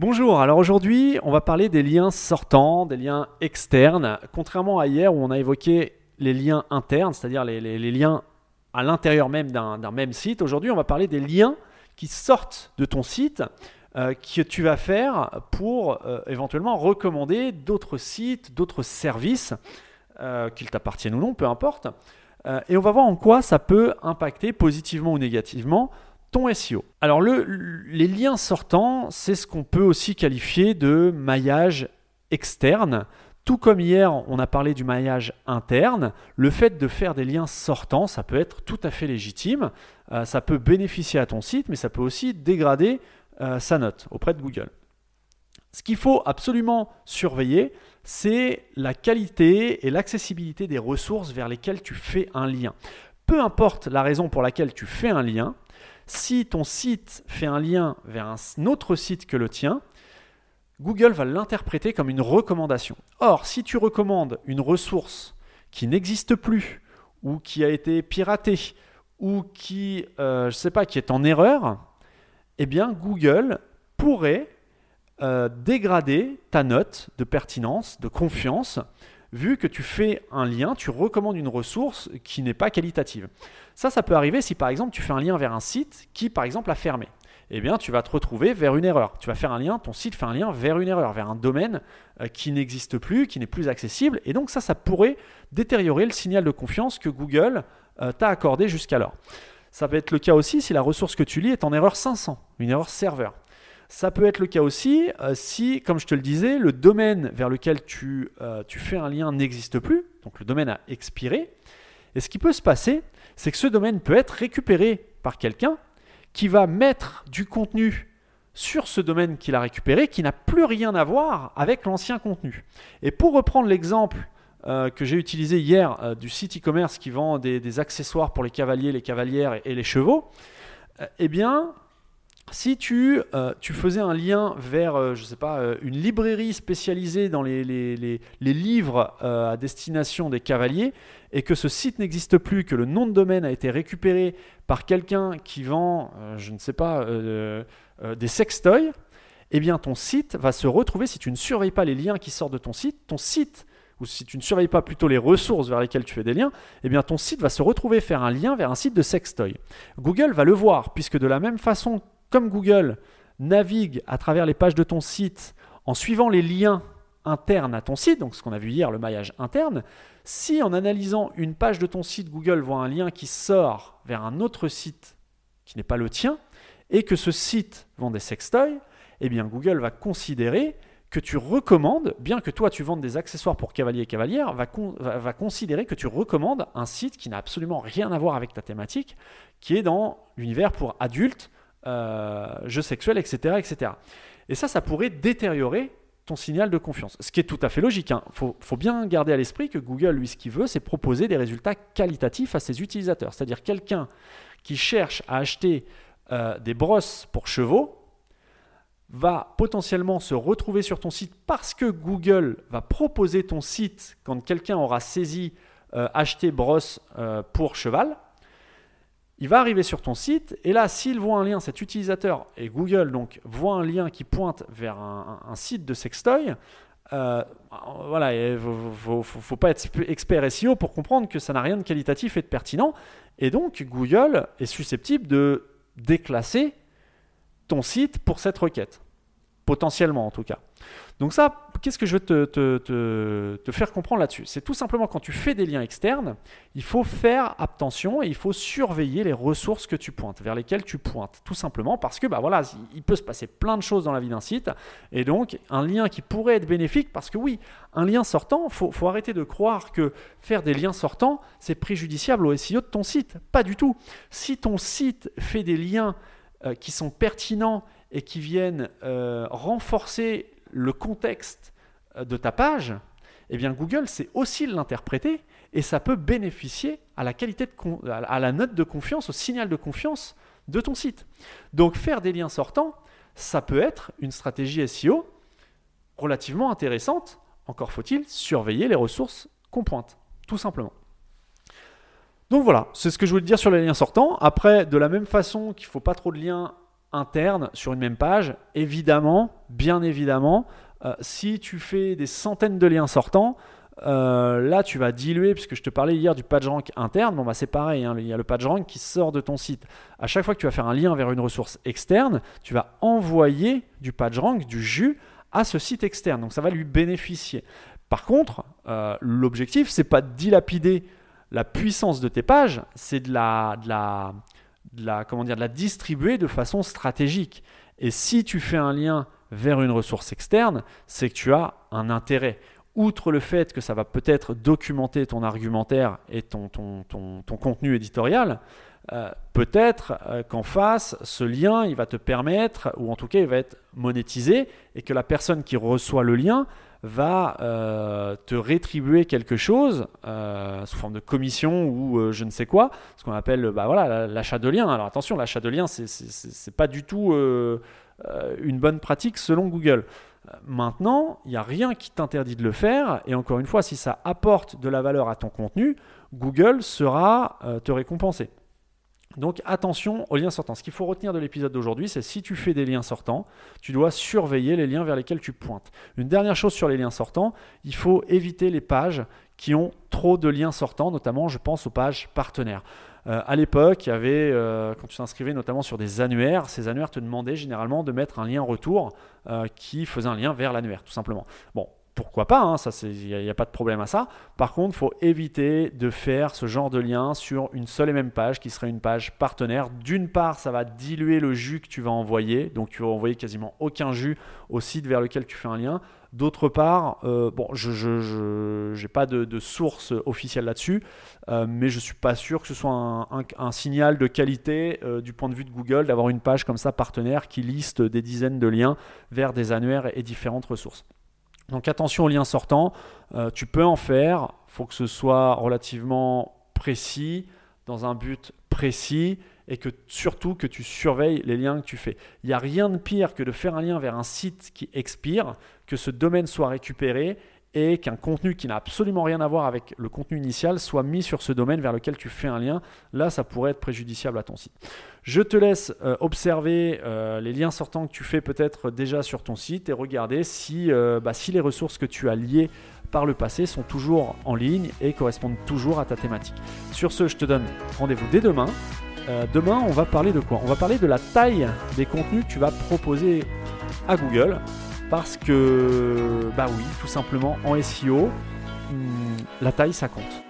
Bonjour, alors aujourd'hui on va parler des liens sortants, des liens externes. Contrairement à hier où on a évoqué les liens internes, c'est-à-dire les, liens à l'intérieur même d'un même site, aujourd'hui on va parler des liens qui sortent de ton site, euh, que tu vas faire pour euh, éventuellement recommander d'autres sites, d'autres services, euh, qu'ils t'appartiennent ou non, peu importe. et on va voir en quoi ça peut impacter positivement ou négativement ton SEO. Alors les liens sortants, c'est ce qu'on peut aussi qualifier de maillage externe. Tout comme hier, on a parlé du maillage interne, le fait de faire des liens sortants, ça peut être tout à fait légitime. Euh, ça peut bénéficier à ton site, mais ça peut aussi dégrader euh, sa note auprès de Google. Ce qu'il faut absolument surveiller, c'est la qualité et l'accessibilité des ressources vers lesquelles tu fais un lien. Peu importe la raison pour laquelle tu fais un lien, si ton site fait un lien vers un autre site que le tien, Google va l'interpréter comme une recommandation. Or, si tu recommandes une ressource qui n'existe plus, ou qui a été piratée, ou qui, euh, sais pas, qui est en erreur, eh Google pourrait euh, dégrader ta note de pertinence, de confiance, vu que tu fais un lien, tu recommandes une ressource qui n'est pas qualitative. Ça, ça peut arriver si par exemple tu fais un lien vers un site qui par exemple a fermé. Eh bien, tu vas te retrouver vers une erreur. Tu vas faire un lien, ton site fait un lien vers une erreur, vers un domaine euh, qui n'existe plus, qui n'est plus accessible. Et donc ça, ça pourrait détériorer le signal de confiance que Google euh, t'a accordé jusqu'alors. Ça peut être le cas aussi si la ressource que tu lis est en erreur 500, une erreur serveur. Ça peut être le cas aussi euh, si, comme je te le disais, le domaine vers lequel tu, euh, tu fais un lien n'existe plus, donc le domaine a expiré. Et ce qui peut se passer, c'est que ce domaine peut être récupéré par quelqu'un qui va mettre du contenu sur ce domaine qu'il a récupéré qui n'a plus rien à voir avec l'ancien contenu. Et pour reprendre l'exemple euh, que j'ai utilisé hier du site e-commerce qui vend des, accessoires pour les cavaliers, les cavalières et, les chevaux, eh bien, si tu, euh, tu, faisais un lien vers, euh, sais pas, euh, une librairie spécialisée dans les, les, les, les livres à destination des cavaliers, et que ce site n'existe plus, que le nom de domaine a été récupéré par quelqu'un qui vend, je ne sais pas, des sextoys, eh bien ton site va se retrouver, si tu ne surveilles pas les liens qui sortent de ton site, ton site, ou si tu ne surveilles pas plutôt les ressources vers lesquelles tu fais des liens, eh bien ton site va se retrouver faire un lien vers un site de sextoy. Google va le voir, puisque de la même façon comme Google navigue à travers les pages de ton site en suivant les liens internes à ton site, donc ce qu'on a vu hier, le maillage interne, si en analysant une page de ton site, Google voit un lien qui sort vers un autre site qui n'est pas le tien, et que ce site vend des sextoys, eh Google va considérer que tu recommandes, bien que toi tu vendes des accessoires pour cavaliers et cavalières, va, va considérer que tu recommandes un site qui n'a absolument rien à voir avec ta thématique, qui est dans l'univers pour adultes, euh, jeux sexuels, etc., etc. Et ça, ça pourrait détériorer ton signal de confiance. Ce qui est tout à fait logique. Il hein. faut, bien garder à l'esprit que Google, lui, ce qu'il veut, c'est proposer des résultats qualitatifs à ses utilisateurs. C'est-à-dire quelqu'un qui cherche à acheter euh, des brosses pour chevaux va potentiellement se retrouver sur ton site parce que Google va proposer ton site quand quelqu'un aura saisi euh, acheter brosse pour cheval il va arriver sur ton site et là, s'il voit un lien, cet utilisateur et Google donc voit un lien qui pointe vers un, site de sextoy, euh, voilà, il ne faut, pas être expert SEO pour comprendre que ça n'a rien de qualitatif et de pertinent. Et donc, Google est susceptible de déclasser ton site pour cette requête. Potentiellement, en tout cas. Donc ça, qu'est-ce que je veux te, faire comprendre là-dessus? C'est tout simplement quand tu fais des liens externes, il faut faire attention et il faut surveiller les ressources que tu pointes, vers lesquelles tu pointes, tout simplement parce que bah voilà, il peut se passer plein de choses dans la vie d'un site et donc un lien qui pourrait être bénéfique parce que oui, un lien sortant, faut, faut arrêter de croire que faire des liens sortants c'est préjudiciable au SEO de ton site, pas du tout. Si ton site fait des liens euh, qui sont pertinents et qui viennent euh, renforcer le contexte euh, de ta page, eh bien Google sait aussi l'interpréter et ça peut bénéficier à la qualité de à la note de confiance, au signal de confiance de ton site. Donc faire des liens sortants, ça peut être une stratégie SEO relativement intéressante. Encore faut-il surveiller les ressources qu'on pointe, tout simplement. Donc voilà, c'est ce que je voulais dire sur les liens sortants. Après, de la même façon qu'il ne faut pas trop de liens internes sur une même page. Évidemment, bien évidemment, euh, si tu fais des centaines de liens sortants, euh, là, tu vas diluer, puisque je te parlais hier du PageRank interne. Bon, bah, c'est pareil, hein, il y a le PageRank qui sort de ton site. À chaque fois que tu vas faire un lien vers une ressource externe, tu vas envoyer du PageRank, du jus, à ce site externe. Donc, ça va lui bénéficier. Par contre, euh, l'objectif, c'est pas de dilapider la puissance de tes pages, c'est de la, de la, de la, comment dire, de la distribuer de façon stratégique. Et si tu fais un lien vers une ressource externe, c'est que tu as un intérêt outre le fait que ça va peut-être documenter ton argumentaire et ton, ton, ton, contenu éditorial, euh, peut-être euh, qu'en face, ce lien, il va te permettre, ou en tout cas, il va être monétisé, et que la personne qui reçoit le lien va euh, te rétribuer quelque chose sous forme de commission ou je ne sais quoi, ce qu'on appelle bah, l'achat de lien. Alors attention, l'achat de lien, c'est n'est pas du tout une bonne pratique selon Google. Maintenant, il n'y a rien qui t'interdit de le faire. Et encore une fois, si ça apporte de la valeur à ton contenu, Google sera te récompenser. Donc attention aux liens sortants. Ce qu'il faut retenir de l'épisode d'aujourd'hui, c'est si tu fais des liens sortants, tu dois surveiller les liens vers lesquels tu pointes. Une dernière chose sur les liens sortants, il faut éviter les pages qui ont trop de liens sortants, notamment je pense aux pages partenaires. Euh, à l'époque, euh, quand tu t'inscrivais notamment sur des annuaires, ces annuaires te demandaient généralement de mettre un lien retour euh, qui faisait un lien vers l'annuaire, tout simplement. Bon, pourquoi pas, hein, il n'y a, pas de problème à ça. Par contre, il faut éviter de faire ce genre de lien sur une seule et même page qui serait une page partenaire. D'une part, ça va diluer le jus que tu vas envoyer, donc tu vas envoyer quasiment aucun jus au site vers lequel tu fais un lien. D'autre part, euh, je n'ai pas de, source officielle là-dessus, euh, mais je ne suis pas sûr que ce soit un, signal de qualité euh, du point de vue de Google d'avoir une page comme ça partenaire qui liste des dizaines de liens vers des annuaires et différentes ressources. Donc attention aux liens sortants, tu peux en faire, il faut que ce soit relativement précis, dans un but précis et que surtout que tu surveilles les liens que tu fais. Il n'y a rien de pire que de faire un lien vers un site qui expire, que ce domaine soit récupéré et qu'un contenu qui n'a absolument rien à voir avec le contenu initial soit mis sur ce domaine vers lequel tu fais un lien. Là, ça pourrait être préjudiciable à ton site. Je te laisse euh, observer euh, les liens sortants que tu fais peut-être déjà sur ton site et regarder si, euh, bah, si les ressources que tu as liées par le passé sont toujours en ligne et correspondent toujours à ta thématique. Sur ce, je te donne rendez-vous dès demain demain, on va parler de quoi? On va parler de la taille des contenus que tu vas proposer à Google. Parce que, bah oui, tout simplement, en SEO, hmm, la taille, ça compte.